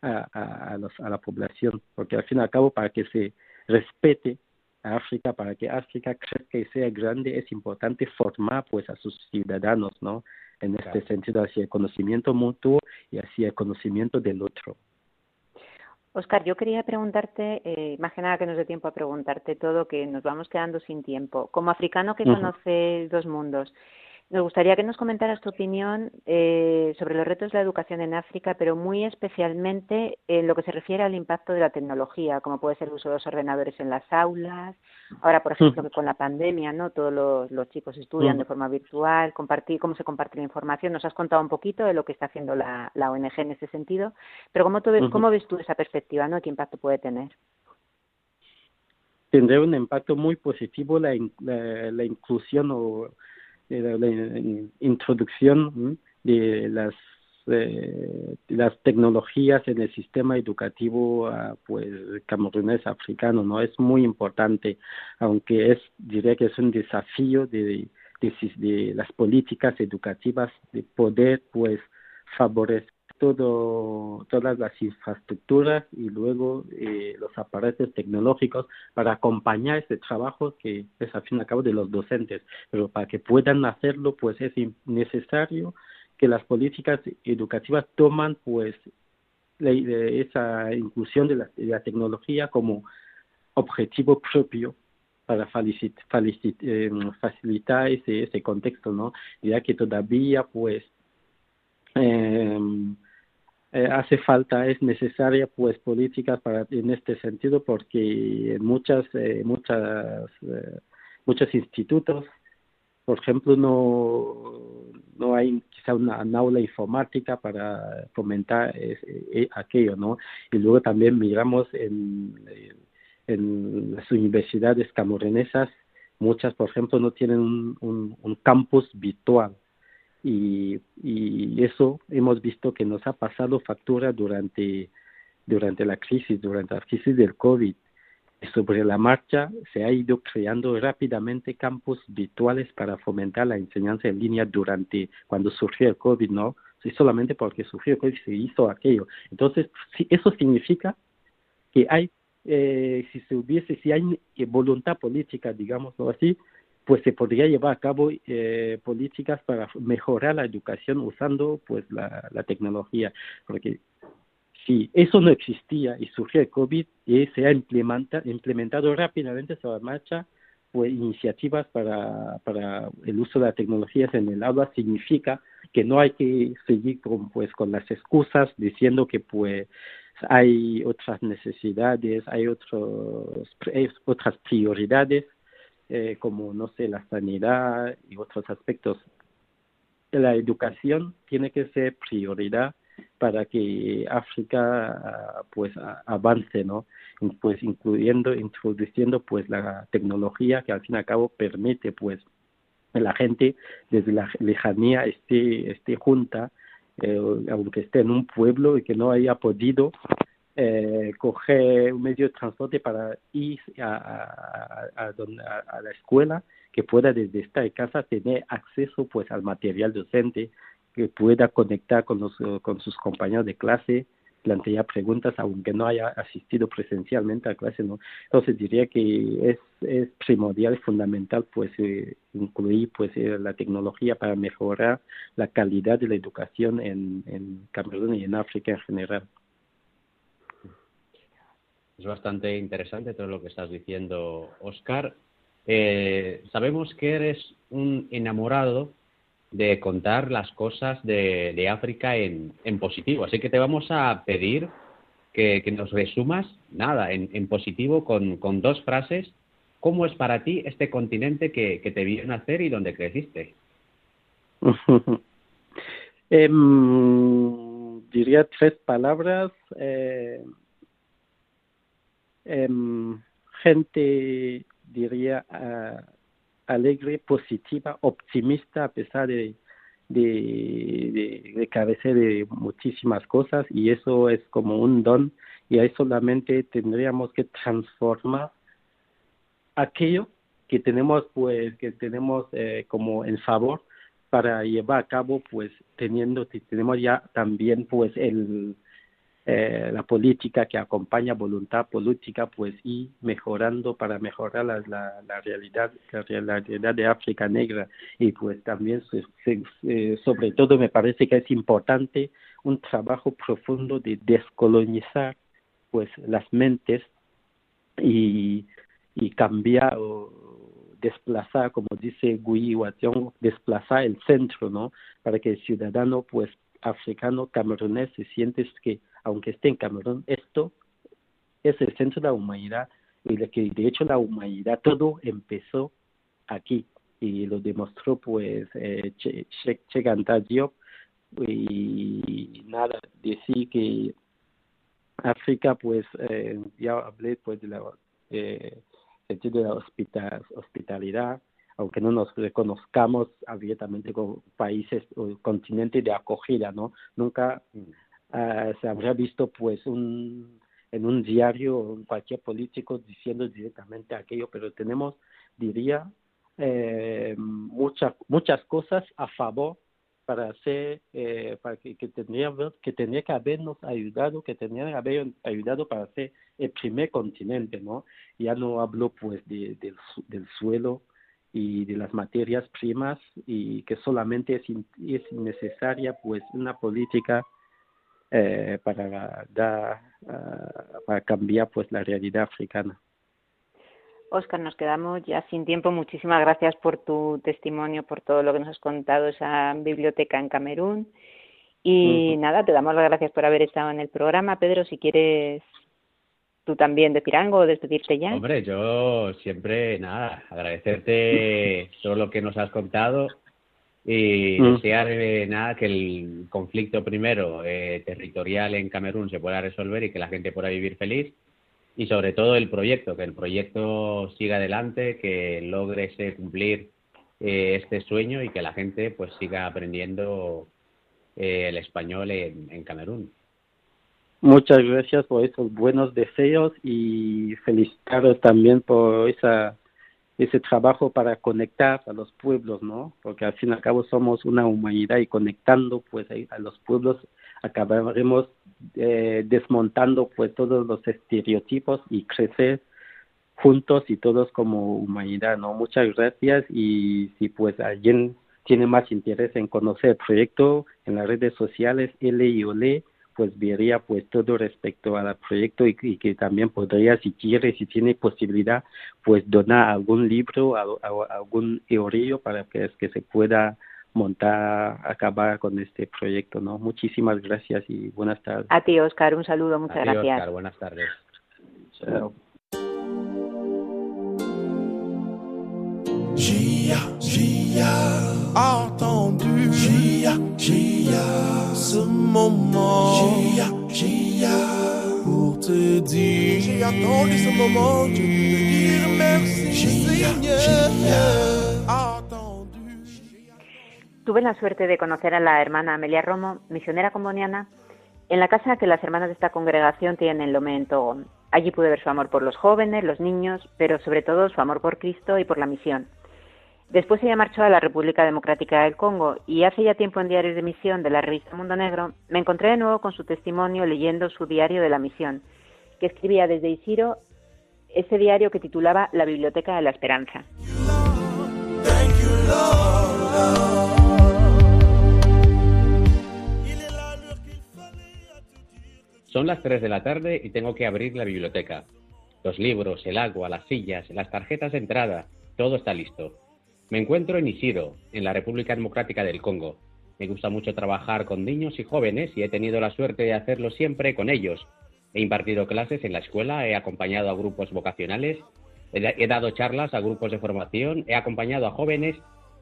a, a, a, los, a la población, porque al fin y al cabo para que se respete a África para que África crezca y sea grande, es importante formar pues a sus ciudadanos, ¿no? En este sentido, hacia el conocimiento mutuo y hacia el conocimiento del otro. Oscar, yo quería preguntarte, eh, más que nada que nos dé tiempo a preguntarte todo, que nos vamos quedando sin tiempo. Como africano que conoce dos mundos, nos gustaría que nos comentaras tu opinión eh, sobre los retos de la educación en África, pero muy especialmente en lo que se refiere al impacto de la tecnología, como puede ser el uso de los ordenadores en las aulas. Ahora, por ejemplo, que con la pandemia, ¿no? Todos los, chicos estudian de forma virtual, compartir cómo se comparte la información. Nos has contado un poquito de lo que está haciendo la, ONG en ese sentido, pero ¿cómo, tú ves, ¿cómo ves tú esa perspectiva, ¿no? ¿Qué impacto puede tener? Tendrá un impacto muy positivo la, la inclusión o la, introducción de las eh, las tecnologías en el sistema educativo pues camerunés africano no es muy importante aunque es diría que es un desafío de, de, de las políticas educativas de poder pues favorecer todo, todas las infraestructuras y luego eh, los aparatos tecnológicos para acompañar este trabajo que es al fin y al cabo de los docentes. Pero para que puedan hacerlo, pues es necesario que las políticas educativas toman pues esa inclusión de la, tecnología como objetivo propio para eh, facilitar ese, ese contexto, ¿no? Ya que todavía, pues, eh, eh, hace falta, es necesaria pues políticas para en este sentido porque muchas eh, muchas eh, muchos institutos por ejemplo no no hay quizá una, aula informática para fomentar aquello no y luego también miramos en en las universidades camorenesas muchas por ejemplo no tienen un, un campus virtual y, eso hemos visto que nos ha pasado factura durante, durante la crisis, durante la crisis del COVID. sobre la marcha se ha ido creando rápidamente campos virtuales para fomentar la enseñanza en línea durante cuando surgió el COVID, ¿no? Sí, solamente porque surgió el COVID se hizo aquello. Entonces, si eso significa que hay, eh, si se hubiese, si hay voluntad política, digamos así, pues se podría llevar a cabo eh, políticas para mejorar la educación usando pues la, la tecnología porque si eso no existía y surgió el COVID y se ha implementa, implementado rápidamente sobre marcha pues iniciativas para, para el uso de las tecnologías en el aula significa que no hay que seguir con pues con las excusas diciendo que pues hay otras necesidades, hay otros otras prioridades eh, como, no sé, la sanidad y otros aspectos. La educación tiene que ser prioridad para que África ah, pues avance, ¿no? Pues incluyendo, introduciendo pues la tecnología que al fin y al cabo permite pues la gente desde la lejanía esté, esté junta, eh, aunque esté en un pueblo y que no haya podido eh, coger un medio de transporte para ir a, a, a, la escuela, que pueda desde esta casa tener acceso pues al material docente, que pueda conectar con, los, con sus compañeros de clase, plantear preguntas aunque no haya asistido presencialmente a clase, ¿no? Entonces diría que es, es primordial, fundamental pues eh, incluir pues eh, la tecnología para mejorar la calidad de la educación en, en Camerún y en África en general. Es bastante interesante todo lo que estás diciendo, Oscar. Eh, sabemos que eres un enamorado de contar las cosas de, África en, positivo, así que te vamos a pedir que, nos resumas, nada, en, positivo con, dos frases. ¿Cómo es para ti este continente que, te vio nacer y donde creciste? Em, diría tres palabras. Eh, Em, gente, diría, alegre, positiva, optimista, a pesar de, de, de, carecer de muchísimas cosas, y eso es como un don, y ahí solamente tendríamos que transformar aquello que tenemos, pues, que tenemos eh, como en favor para llevar a cabo, pues, teniendo, tenemos ya también, pues, el eh, la política que acompaña voluntad política pues y mejorando para mejorar la, la, realidad la, realidad de África negra y pues también eh, sobre todo me parece que es importante un trabajo profundo de descolonizar pues las mentes y, y cambiar o desplazar, como dice Gui Wationg, desplazar el centro, ¿no? Para que el ciudadano, pues, africano, camerunés, se siente que, aunque esté en Camerún, esto es el centro de la humanidad y de hecho la humanidad todo empezó aquí y lo demostró pues eh, che, che, y nada decir que África pues eh, ya hablé pues de la eh, de la hospital, hospitalidad aunque no nos reconozcamos abiertamente como países o continente de acogida no nunca uh, se habría visto pues un en un diario cualquier político diciendo directamente aquello, pero tenemos, diría, eh, muchas muchas cosas a favor para hacer, eh, para que, que, tendría, que tenía que habernos ayudado, que tenía que haber ayudado para hacer el primer continente, ¿no? Ya no hablo pues de, del, del suelo y de las materias primas y que solamente es, es necesaria pues una política eh, para dar, uh, para cambiar pues la realidad africana. Oscar, nos quedamos ya sin tiempo. Muchísimas gracias por tu testimonio, por todo lo que nos has contado esa biblioteca en Camerún. Y uh -huh. nada, te damos las gracias por haber estado en el programa. Pedro, si quieres tú también decir algo o despedirte ya. Hombre, yo siempre, nada, agradecerte todo lo que nos has contado y mm. desear eh, nada que el conflicto primero eh, territorial en Camerún se pueda resolver y que la gente pueda vivir feliz y sobre todo el proyecto que el proyecto siga adelante que logre cumplir eh, este sueño y que la gente pues siga aprendiendo eh, el español en, en Camerún muchas gracias por esos buenos deseos y felicitaros también por esa ese trabajo para conectar a los pueblos, ¿no? Porque al fin y al cabo somos una humanidad y conectando pues a los pueblos acabaremos eh, desmontando pues todos los estereotipos y crecer juntos y todos como humanidad, ¿no? Muchas gracias y si pues alguien tiene más interés en conocer el proyecto en las redes sociales, L y Ole, pues vería pues todo respecto al proyecto y, y, que también podría si quiere si tiene posibilidad pues donar algún libro a, a, algún eurillo para que, que se pueda montar acabar con este proyecto no muchísimas gracias y buenas tardes. A ti Oscar un saludo muchas a ti, gracias. Oscar, buenas tardes. Chao. Gia, Gia, entendu. Gia, Gia, ce moment. Gia, Gia, pour te dire. J'ai attendu ce moment, je veux te dire merci, Gia, Seigneur. Gia, entendu. Tuve la suerte de conocer a la hermana Amelia Romo, misionera comboniana, en la casa que las hermanas de esta congregación tienen en Lomé, en Togo. Allí pude ver su amor por los jóvenes, los niños, pero sobre todo su amor por Cristo y por la misión. Después ella marchó a la República Democrática del Congo y hace ya tiempo en diarios de misión de la revista Mundo Negro me encontré de nuevo con su testimonio leyendo su diario de la misión, que escribía desde Isiro ese diario que titulaba La Biblioteca de la Esperanza. Son las 3 de la tarde y tengo que abrir la biblioteca. Los libros, el agua, las sillas, las tarjetas de entrada, todo está listo. Me encuentro en Isiro, en la República Democrática del Congo. Me gusta mucho trabajar con niños y jóvenes y he tenido la suerte de hacerlo siempre con ellos. He impartido clases en la escuela, he acompañado a grupos vocacionales, he dado charlas a grupos de formación, he acompañado a jóvenes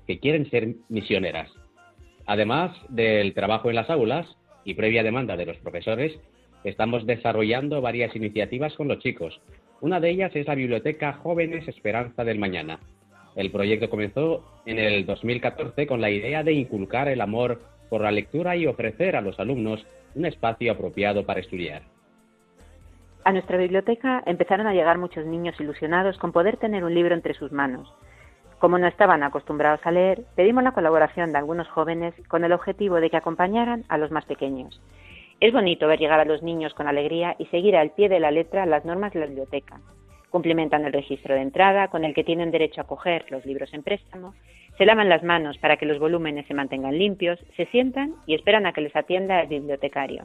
que quieren ser misioneras. Además del trabajo en las aulas y previa demanda de los profesores, estamos desarrollando varias iniciativas con los chicos. Una de ellas es la Biblioteca Jóvenes Esperanza del Mañana. El proyecto comenzó en el 2014 con la idea de inculcar el amor por la lectura y ofrecer a los alumnos un espacio apropiado para estudiar. A nuestra biblioteca empezaron a llegar muchos niños ilusionados con poder tener un libro entre sus manos. Como no estaban acostumbrados a leer, pedimos la colaboración de algunos jóvenes con el objetivo de que acompañaran a los más pequeños. Es bonito ver llegar a los niños con alegría y seguir al pie de la letra las normas de la biblioteca. Cumplimentan el registro de entrada con el que tienen derecho a coger los libros en préstamo, se lavan las manos para que los volúmenes se mantengan limpios, se sientan y esperan a que les atienda el bibliotecario.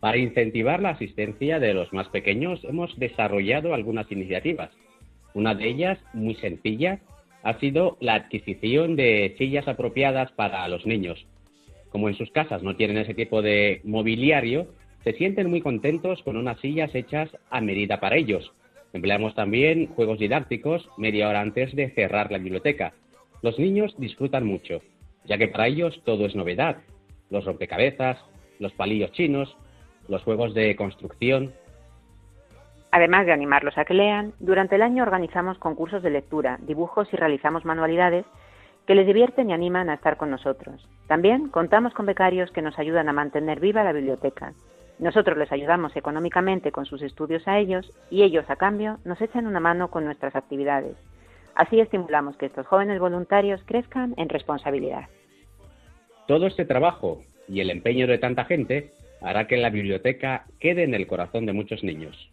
Para incentivar la asistencia de los más pequeños hemos desarrollado algunas iniciativas. Una de ellas, muy sencilla, ha sido la adquisición de sillas apropiadas para los niños. Como en sus casas no tienen ese tipo de mobiliario, se sienten muy contentos con unas sillas hechas a medida para ellos. Empleamos también juegos didácticos media hora antes de cerrar la biblioteca. Los niños disfrutan mucho, ya que para ellos todo es novedad. Los rompecabezas, los palillos chinos, los juegos de construcción. Además de animarlos a que lean, durante el año organizamos concursos de lectura, dibujos y realizamos manualidades que les divierten y animan a estar con nosotros. También contamos con becarios que nos ayudan a mantener viva la biblioteca. Nosotros les ayudamos económicamente con sus estudios a ellos y ellos, a cambio, nos echan una mano con nuestras actividades. Así estimulamos que estos jóvenes voluntarios crezcan en responsabilidad. Todo este trabajo y el empeño de tanta gente hará que la biblioteca quede en el corazón de muchos niños.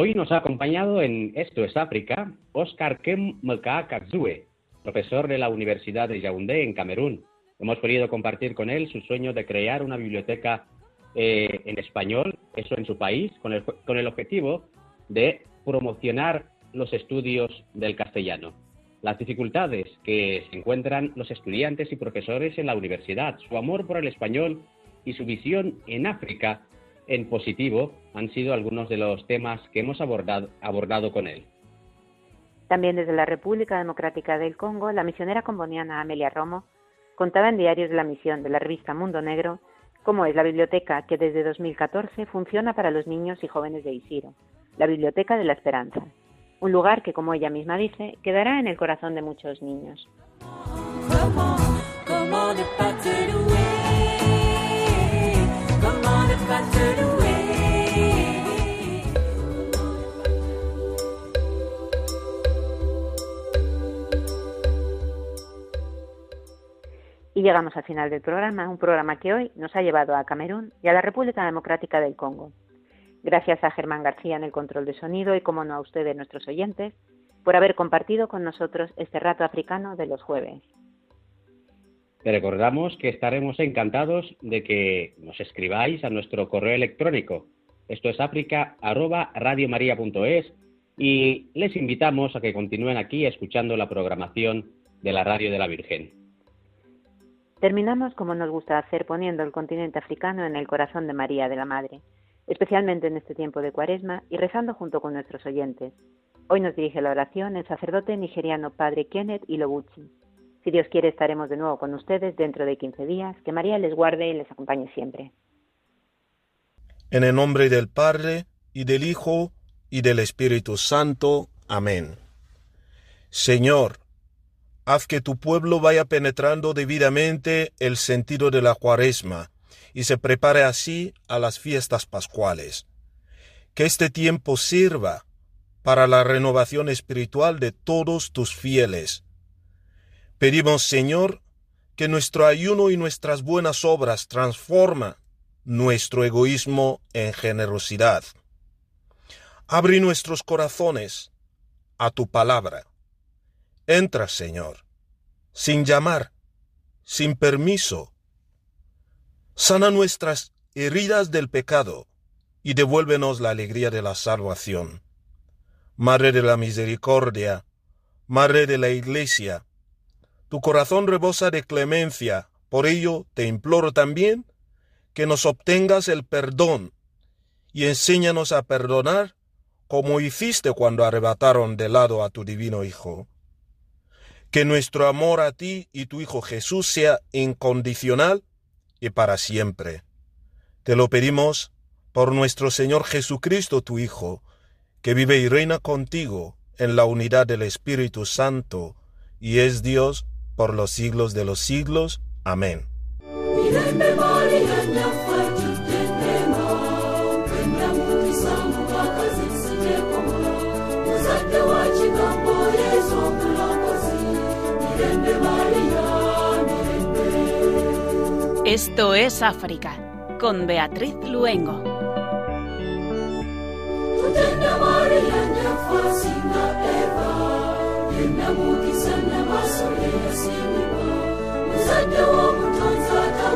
Hoy nos ha acompañado en Esto es África Oscar Kem Kazue, profesor de la Universidad de Yaoundé en Camerún. Hemos querido compartir con él su sueño de crear una biblioteca eh, en español, eso en su país, con el, con el objetivo de promocionar los estudios del castellano. Las dificultades que encuentran los estudiantes y profesores en la universidad, su amor por el español y su visión en África en positivo han sido algunos de los temas que hemos abordado, abordado con él. También desde la República Democrática del Congo, la misionera comboniana Amelia Romo contaba en diarios de la misión de la revista Mundo Negro cómo es la biblioteca que desde 2014 funciona para los niños y jóvenes de Isiro, la Biblioteca de la Esperanza, un lugar que, como ella misma dice, quedará en el corazón de muchos niños. Y llegamos al final del programa, un programa que hoy nos ha llevado a Camerún y a la República Democrática del Congo. Gracias a Germán García en el control de sonido y, como no, a ustedes, nuestros oyentes, por haber compartido con nosotros este rato africano de los jueves. Te recordamos que estaremos encantados de que nos escribáis a nuestro correo electrónico. Esto es africa@radiomaria.es y les invitamos a que continúen aquí escuchando la programación de la Radio de la Virgen. Terminamos como nos gusta hacer poniendo el continente africano en el corazón de María de la Madre, especialmente en este tiempo de Cuaresma y rezando junto con nuestros oyentes. Hoy nos dirige la oración el sacerdote nigeriano Padre Kenneth Ilobuchi. Si Dios quiere estaremos de nuevo con ustedes dentro de 15 días. Que María les guarde y les acompañe siempre. En el nombre del Padre, y del Hijo, y del Espíritu Santo. Amén. Señor, haz que tu pueblo vaya penetrando debidamente el sentido de la cuaresma y se prepare así a las fiestas pascuales. Que este tiempo sirva para la renovación espiritual de todos tus fieles. Pedimos, Señor, que nuestro ayuno y nuestras buenas obras transforma nuestro egoísmo en generosidad. Abre nuestros corazones a tu palabra Entra, Señor, sin llamar, sin permiso. Sana nuestras heridas del pecado y devuélvenos la alegría de la salvación. Madre de la misericordia, Madre de la Iglesia, tu corazón rebosa de clemencia, por ello te imploro también que nos obtengas el perdón y enséñanos a perdonar como hiciste cuando arrebataron de lado a tu divino Hijo. Que nuestro amor a ti y tu Hijo Jesús sea incondicional y para siempre. Te lo pedimos por nuestro Señor Jesucristo, tu Hijo, que vive y reina contigo en la unidad del Espíritu Santo, y es Dios por los siglos de los siglos. Amén. Esto es África, con Beatriz Luengo. Nous adorons ton sauveur.